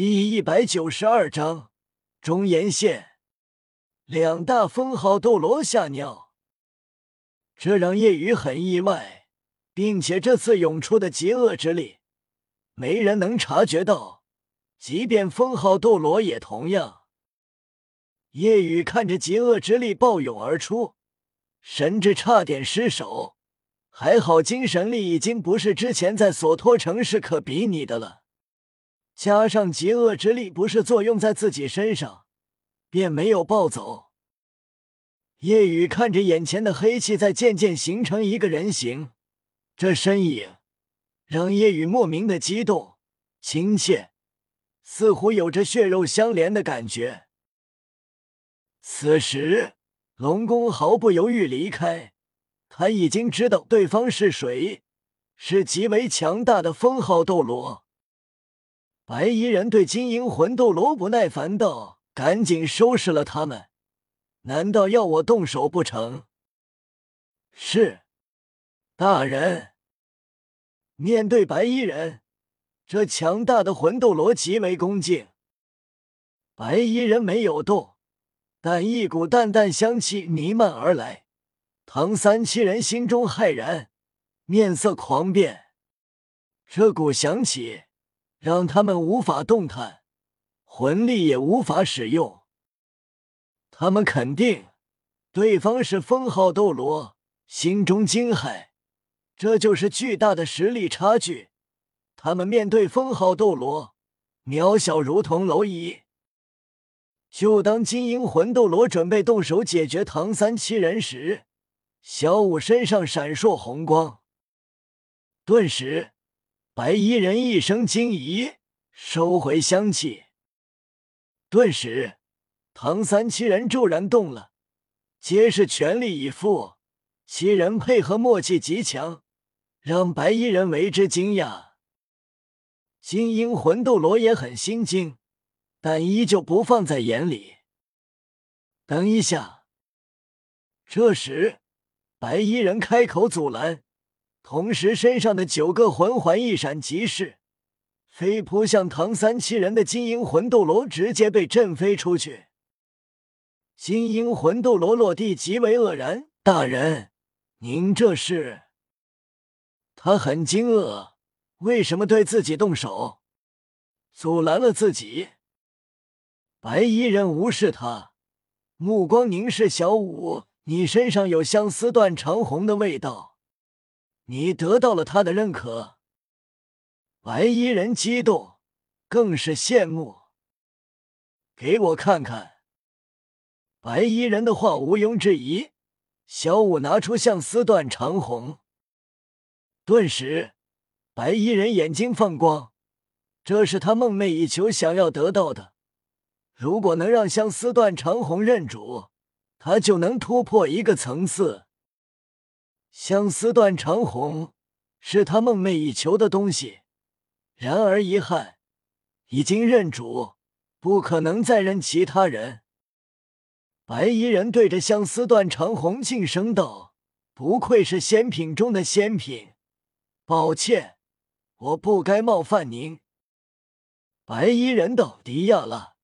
第一百九十二章中岩县两大封号斗罗吓尿，这让叶雨很意外，并且这次涌出的极恶之力，没人能察觉到，即便封号斗罗也同样。叶雨看着极恶之力暴涌而出，神智差点失手，还好精神力已经不是之前在索托城市可比拟的了。加上极恶之力不是作用在自己身上，便没有暴走。夜雨看着眼前的黑气在渐渐形成一个人形，这身影让夜雨莫名的激动、亲切，似乎有着血肉相连的感觉。此时，龙宫毫不犹豫离开，他已经知道对方是谁，是极为强大的封号斗罗。白衣人对金银魂斗罗不耐烦道：“赶紧收拾了他们！难道要我动手不成？”是，大人。面对白衣人，这强大的魂斗罗极为恭敬。白衣人没有动，但一股淡淡香气弥漫而来。唐三七人心中骇然，面色狂变。这股香气。让他们无法动弹，魂力也无法使用。他们肯定对方是封号斗罗，心中惊骇。这就是巨大的实力差距。他们面对封号斗罗，渺小如同蝼蚁。就当金鹰魂斗罗准备动手解决唐三七人时，小五身上闪烁红光，顿时。白衣人一声惊疑，收回香气。顿时，唐三七人骤然动了，皆是全力以赴。七人配合默契极强，让白衣人为之惊讶。金鹰魂斗罗也很心惊，但依旧不放在眼里。等一下！这时，白衣人开口阻拦。同时，身上的九个魂环一闪即逝，飞扑向唐三七人的金鹰魂斗罗直接被震飞出去。金鹰魂斗罗落地极为愕然：“大人，您这是？”他很惊愕，为什么对自己动手，阻拦了自己？白衣人无视他，目光凝视小五：“你身上有相思断长红的味道。”你得到了他的认可，白衣人激动，更是羡慕。给我看看。白衣人的话毋庸置疑。小五拿出相思断长红，顿时，白衣人眼睛放光。这是他梦寐以求、想要得到的。如果能让相思断长红认主，他就能突破一个层次。相思断肠红是他梦寐以求的东西，然而遗憾，已经认主，不可能再认其他人。白衣人对着相思断肠红庆声道：“不愧是仙品中的仙品，抱歉，我不该冒犯您。”白衣人道：“迪亚拉，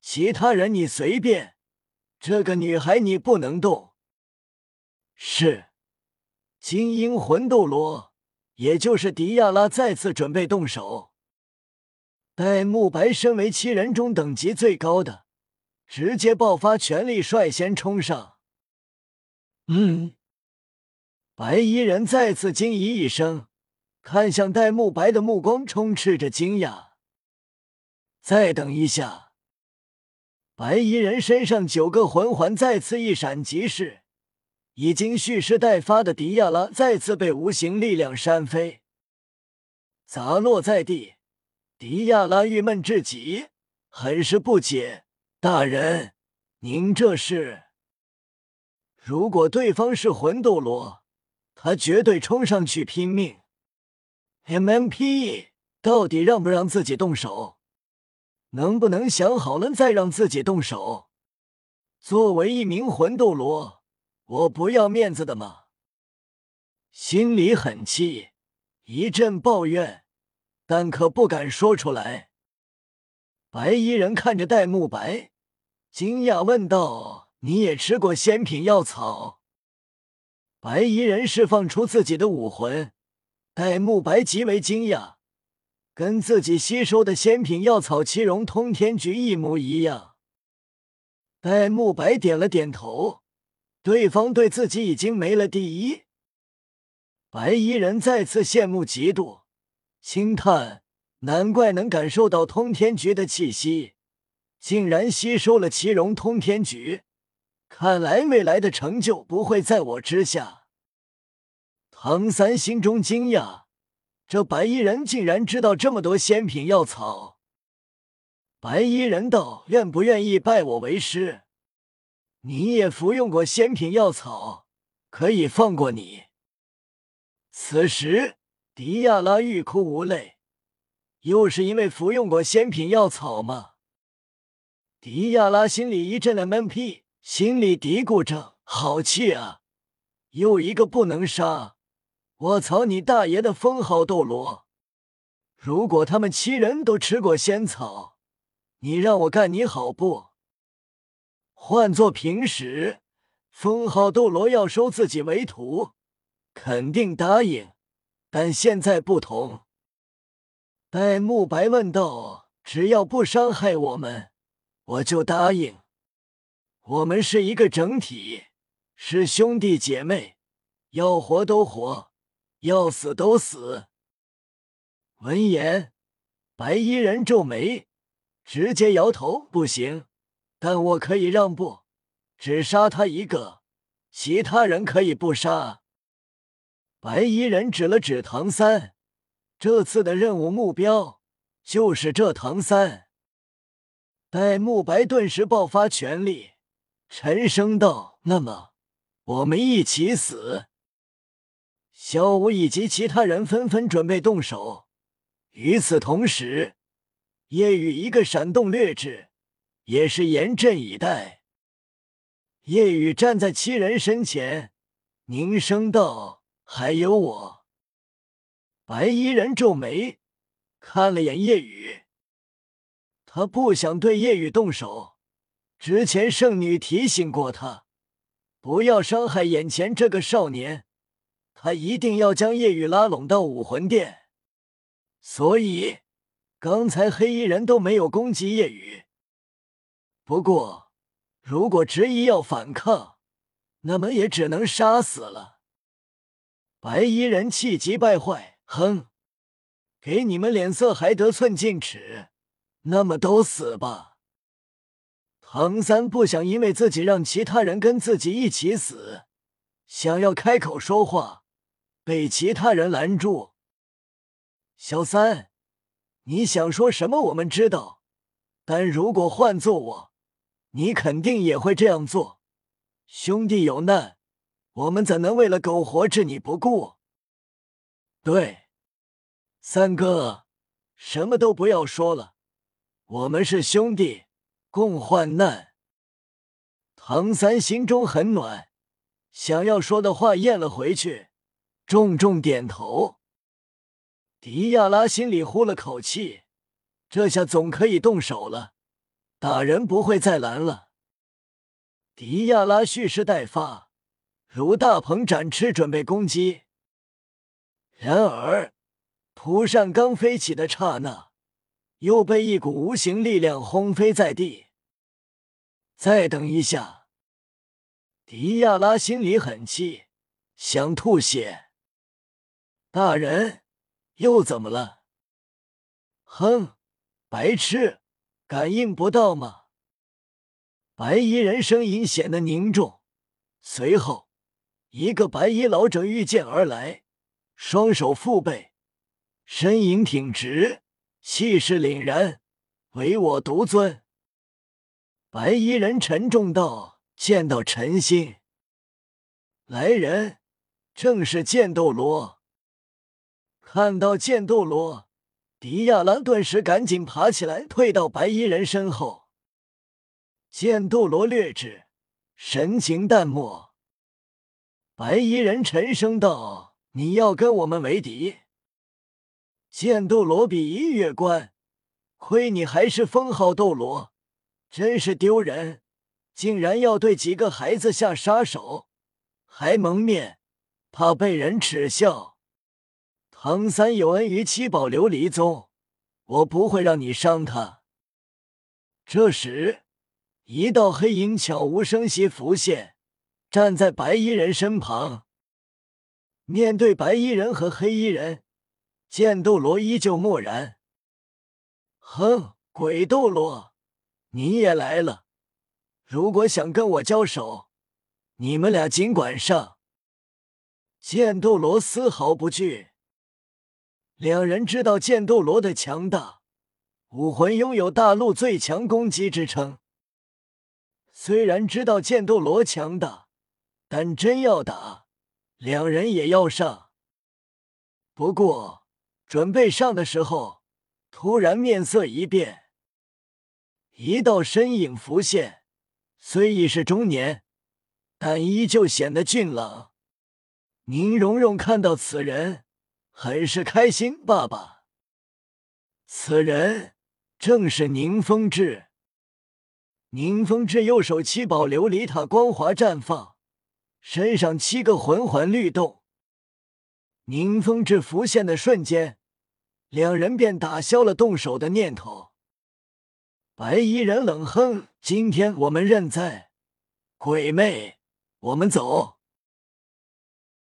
其他人你随便，这个女孩你不能动。”是。金鹰魂斗罗，也就是迪亚拉，再次准备动手。戴沐白身为七人中等级最高的，直接爆发全力，率先冲上。嗯，白衣人再次惊疑一声，看向戴沐白的目光充斥着惊讶。再等一下，白衣人身上九个魂环再次一闪即逝。已经蓄势待发的迪亚拉再次被无形力量扇飞，砸落在地。迪亚拉郁闷至极，很是不解：“大人，您这是？如果对方是魂斗罗，他绝对冲上去拼命。MMP 到底让不让自己动手？能不能想好了再让自己动手？作为一名魂斗罗。”我不要面子的吗？心里很气，一阵抱怨，但可不敢说出来。白衣人看着戴沐白，惊讶问道：“你也吃过仙品药草？”白衣人释放出自己的武魂，戴沐白极为惊讶，跟自己吸收的仙品药草七荣通天菊一模一样。戴沐白点了点头，对方对自己已经没了第一。白衣人再次羡慕嫉妒，轻叹：难怪能感受到通天菊的气息，竟然吸收了奇荣通天菊。看来未来的成就不会在我之下。唐三心中惊讶，这白衣人竟然知道这么多仙品药草。白衣人道：“愿不愿意拜我为师？你也服用过仙品药草，可以放过你。”此时，迪亚拉欲哭无泪，又是因为服用过仙品药草吗？迪亚拉心里一阵的闷屁。心里嘀咕着：“好气啊！又一个不能杀！我操你大爷的封号斗罗！如果他们七人都吃过仙草，你让我干你好不？换做平时，封号斗罗要收自己为徒，肯定答应。但现在不同。”戴沐白问道：“只要不伤害我们，我就答应。”我们是一个整体，是兄弟姐妹，要活都活，要死都死。闻言，白衣人皱眉，直接摇头：“不行，但我可以让步，只杀他一个，其他人可以不杀。”白衣人指了指唐三，这次的任务目标就是这唐三。戴沐白顿时爆发全力。沉声道：“那么，我们一起死。”小舞以及其他人纷纷准备动手。与此同时，夜雨一个闪动掠至，也是严阵以待。夜雨站在七人身前，凝声道：“还有我。”白衣人皱眉，看了眼夜雨，他不想对夜雨动手。之前圣女提醒过他，不要伤害眼前这个少年。他一定要将夜雨拉拢到武魂殿，所以刚才黑衣人都没有攻击夜雨。不过，如果执意要反抗，那么也只能杀死了。白衣人气急败坏，哼，给你们脸色还得寸进尺，那么都死吧。唐三不想因为自己让其他人跟自己一起死，想要开口说话，被其他人拦住。小三，你想说什么？我们知道，但如果换做我，你肯定也会这样做。兄弟有难，我们怎能为了苟活置你不顾？对，三哥，什么都不要说了，我们是兄弟。共患难，唐三心中很暖，想要说的话咽了回去，重重点头。迪亚拉心里呼了口气，这下总可以动手了，打人不会再拦了。迪亚拉蓄势待发，如大鹏展翅，准备攻击。然而，蒲扇刚飞起的刹那。又被一股无形力量轰飞在地。再等一下，迪亚拉心里很气，想吐血。大人，又怎么了？哼，白痴，感应不到吗？白衣人声音显得凝重，随后，一个白衣老者御剑而来，双手负背，身影挺直。气势凛然，唯我独尊。白衣人沉重道：“见到陈心，来人，正是剑斗罗。”看到剑斗罗，迪亚拉顿时赶紧爬起来，退到白衣人身后。剑斗罗略至，神情淡漠。白衣人沉声道：“你要跟我们为敌？”剑斗罗比一月关，亏你还是封号斗罗，真是丢人！竟然要对几个孩子下杀手，还蒙面，怕被人耻笑。唐三有恩于七宝琉璃宗，我不会让你伤他。这时，一道黑影悄无声息浮现，站在白衣人身旁。面对白衣人和黑衣人，剑斗罗依旧漠然。哼，鬼斗罗，你也来了。如果想跟我交手，你们俩尽管上。剑斗罗丝毫不惧。两人知道剑斗罗的强大，武魂拥有大陆最强攻击之称。虽然知道剑斗罗强大，但真要打，两人也要上。不过准备上的时候，突然面色一变，一道身影浮现。虽已是中年，但依旧显得俊朗。宁荣荣看到此人，很是开心。爸爸，此人正是宁风致。宁风致右手七宝琉璃塔光华绽放，身上七个魂环律动。宁风致浮现的瞬间，两人便打消了动手的念头。白衣人冷哼：“今天我们认栽，鬼魅，我们走。”